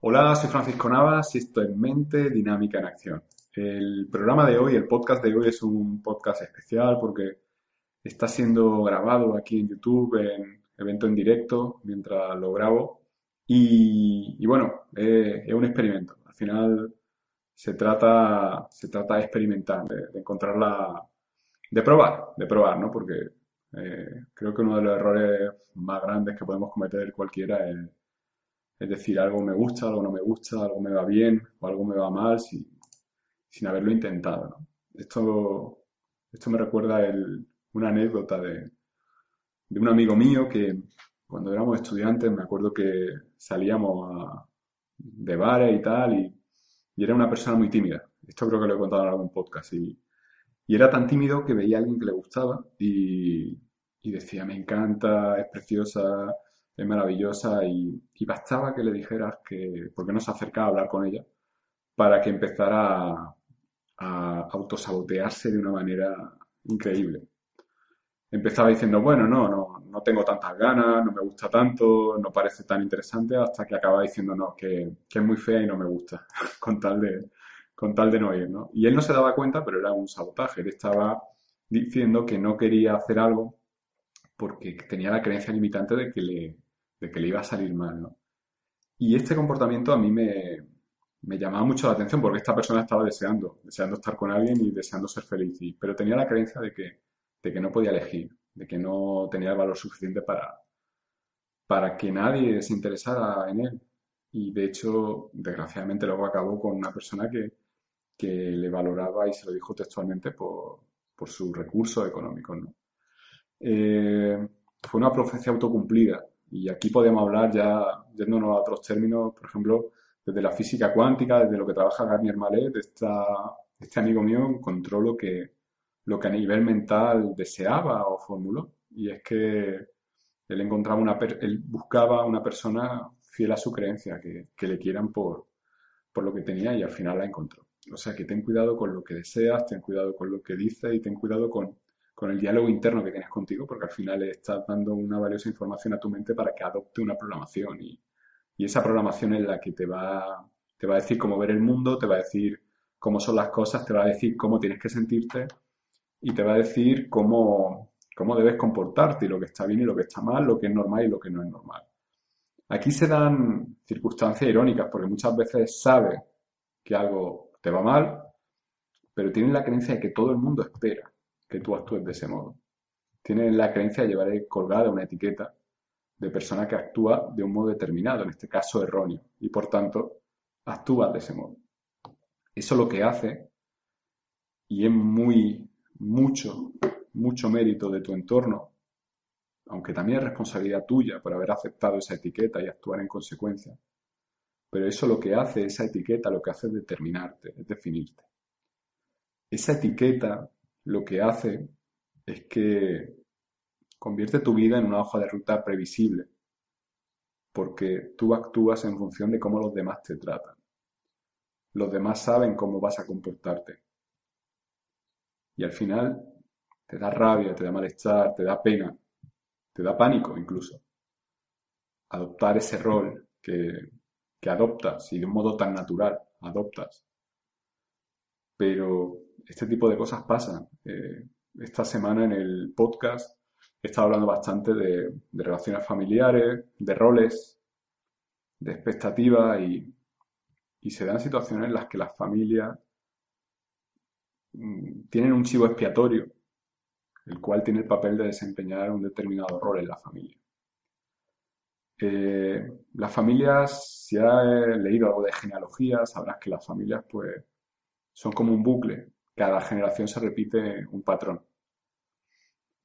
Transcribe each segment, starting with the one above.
Hola, soy Francisco Navas y esto es Mente Dinámica en Acción. El programa de hoy, el podcast de hoy es un podcast especial porque está siendo grabado aquí en YouTube en evento en directo mientras lo grabo y, bueno, es un experimento. Al final se trata, se trata de experimentar, de, encontrar la, de probar, de probar, ¿no? Porque eh, creo que uno de los errores más grandes que podemos cometer cualquiera es es decir, algo me gusta, algo no me gusta, algo me va bien o algo me va mal sin, sin haberlo intentado. Esto, esto me recuerda una anécdota de, de, un amigo mío que cuando éramos estudiantes me acuerdo que salíamos de bares y tal y, era una persona muy tímida. Esto creo que lo he contado en algún podcast. Y, y era tan tímido que veía a alguien que le gustaba y, y decía, me encanta, es preciosa, es maravillosa y, bastaba que le dijeras que, por qué no se acercaba a hablar con ella, para que empezara a, a autosabotearse de una manera increíble. Empezaba diciendo, bueno, no, no, no tengo tantas ganas, no me gusta tanto, no parece tan interesante, hasta que acaba diciendo, no, que, que es muy fea y no me gusta, con tal de, con tal de no ir, ¿no? Y él no se daba cuenta, pero era un sabotaje. Él estaba diciendo que no quería hacer algo porque tenía la creencia limitante de que le, de que le iba a salir mal, ¿no? Y este comportamiento a mí me, llamaba mucho la atención porque esta persona estaba deseando, deseando estar con alguien y deseando ser feliz, pero tenía la creencia de que, de que no podía elegir, de que no tenía el valor suficiente para, para que nadie se interesara en él. Y de hecho, desgraciadamente luego acabó con una persona que, que le valoraba y se lo dijo textualmente por, por sus recursos económicos. ¿no? Eh, fue una profecía autocumplida y aquí podemos hablar ya, yéndonos a otros términos, por ejemplo, desde la física cuántica, desde lo que trabaja Garnier Mallet, este amigo mío encontró lo que, lo que a nivel mental deseaba o formuló. Y es que él encontraba una, él buscaba una persona fiel a su creencia, que, que le quieran por, por lo que tenía y al final la encontró. O sea que ten cuidado con lo que deseas, ten cuidado con lo que dices y ten cuidado con con el diálogo interno que tienes contigo, porque al final le estás dando una valiosa información a tu mente para que adopte una programación y, esa programación es la que te va, te va a decir cómo ver el mundo, te va a decir cómo son las cosas, te va a decir cómo tienes que sentirte y te va a decir cómo, cómo debes comportarte y lo que está bien y lo que está mal, lo que es normal y lo que no es normal. Aquí se dan circunstancias irónicas porque muchas veces sabes que algo te va mal, pero tienes la creencia de que todo el mundo espera que tú actúes de ese modo. Tienes la creencia de llevar colgada una etiqueta de persona que actúa de un modo determinado, en este caso erróneo, y por tanto actúa de ese modo. Eso lo que hace, y es muy, mucho, mucho mérito de tu entorno, aunque también es responsabilidad tuya por haber aceptado esa etiqueta y actuar en consecuencia, pero eso lo que hace, esa etiqueta lo que hace es determinarte, es definirte. Esa etiqueta lo que hace es que convierte tu vida en una hoja de ruta previsible, porque tú actúas en función de cómo los demás te tratan. Los demás saben cómo vas a comportarte. Y al final te da rabia, te da malestar, te da pena, te da pánico incluso. Adoptar ese rol que, que adoptas y de un modo tan natural adoptas. Pero este tipo de cosas pasan. Eh, esta semana en el podcast he estado hablando bastante de, relaciones familiares, de roles, de expectativas y, se dan situaciones en las que las familias mm, tienen un chivo expiatorio, el cual tiene el papel de desempeñar un determinado rol en la familia. Eh, las familias, si has leído algo de genealogía, sabrás que las familias pues son como un bucle cada generación se repite un patrón.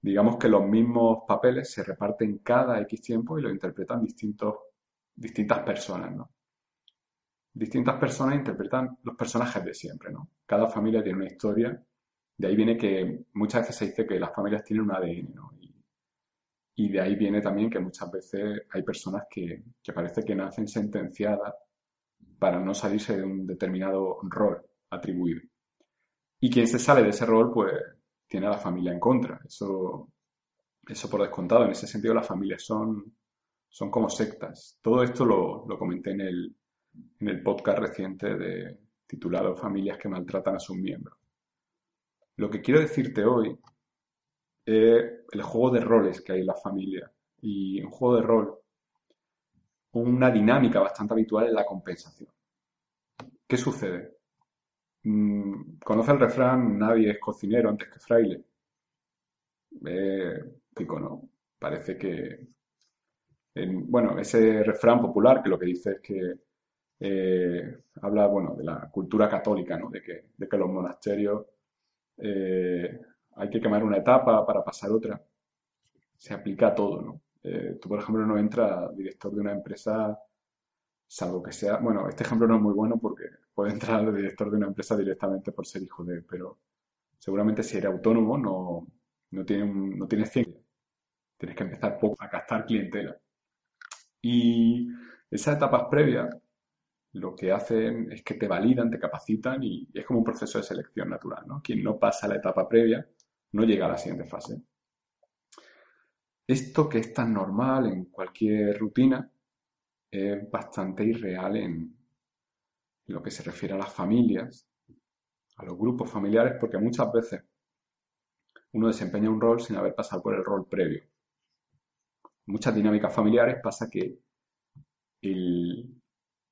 Digamos que los mismos papeles se reparten cada X tiempo y lo interpretan distintos, distintas personas, ¿no? Distintas personas interpretan los personajes de siempre, ¿no? Cada familia tiene una historia. De ahí viene que muchas veces se dice que las familias tienen un ADN, ¿no? Y, de ahí viene también que muchas veces hay personas que, que parece que nacen sentenciadas para no salirse de un determinado rol atribuido. Y quien se sale de ese rol, pues tiene a la familia en contra. Eso, eso por descontado. En ese sentido, las familias son, son como sectas. Todo esto lo, comenté en el, en el podcast reciente de, titulado Familias que maltratan a sus miembros. Lo que quiero decirte hoy es el juego de roles que hay en la familia. Y un juego de rol, una dinámica bastante habitual es la compensación. ¿Qué sucede? Conoce el refrán, nadie es cocinero antes que fraile. Eh, ¿no? Parece que, bueno, ese refrán popular que lo que dice es que eh, habla, bueno, de la cultura católica, ¿no? De que, de que los monasterios eh, hay que quemar una etapa para pasar otra. Se aplica a todo, ¿no? Eh, tú, por ejemplo, no entras director de una empresa, salvo que sea, bueno, este ejemplo no es muy bueno porque puede entrar el director de una empresa directamente por ser hijo de, pero seguramente si eres autónomo no, no, tiene no tienes ciencia. Tienes que empezar a captar clientela. Y esas etapas previas lo que hacen es que te validan, te capacitan y, es como un proceso de selección natural, ¿no? Quien no pasa la etapa previa no llega a la siguiente fase. Esto que es tan normal en cualquier rutina es bastante irreal en lo que se refiere a las familias, a los grupos familiares, porque muchas veces uno desempeña un rol sin haber pasado por el rol previo. Muchas dinámicas familiares pasa que el,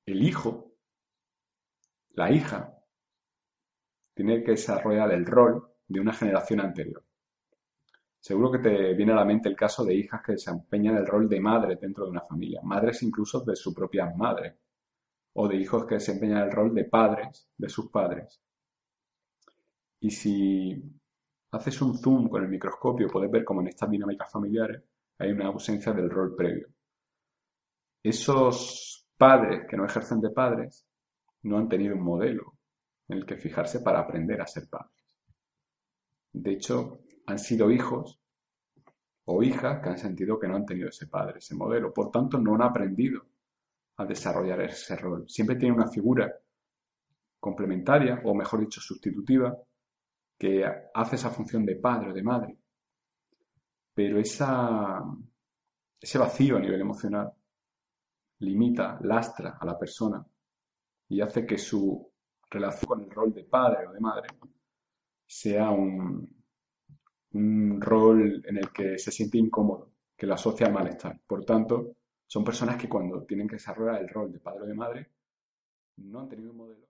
el hijo, la hija, tiene que desarrollar el rol de una generación anterior. Seguro que te viene a la mente el caso de hijas que desempeñan el rol de madre dentro de una familia, madres incluso de su propia madre, o de hijos que desempeñan el rol de padres de sus padres. Y si haces un zoom con el microscopio, puedes ver cómo en estas dinámicas familiares hay una ausencia del rol previo. Esos padres que no ejercen de padres no han tenido un modelo en el que fijarse para aprender a ser padres. De hecho, han sido hijos o hijas que han sentido que no han tenido ese padre, ese modelo. Por tanto, no han aprendido a desarrollar ese rol. Siempre tiene una figura complementaria, o mejor dicho, sustitutiva, que hace esa función de padre o de madre. Pero esa, ese vacío a nivel emocional limita, lastra a la persona y hace que su relación con el rol de padre o de madre sea un, un rol en el que se siente incómodo, que lo asocia al malestar. Por tanto, son personas que cuando tienen que desarrollar el rol de padre o de madre no han tenido un modelo.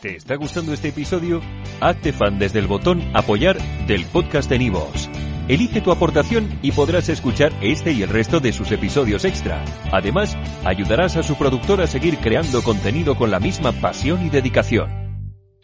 ¿Te está gustando este episodio? Hazte fan desde el botón apoyar del podcast de Nivos. Elige tu aportación y podrás escuchar este y el resto de sus episodios extra. Además, ayudarás a su productor a seguir creando contenido con la misma pasión y dedicación.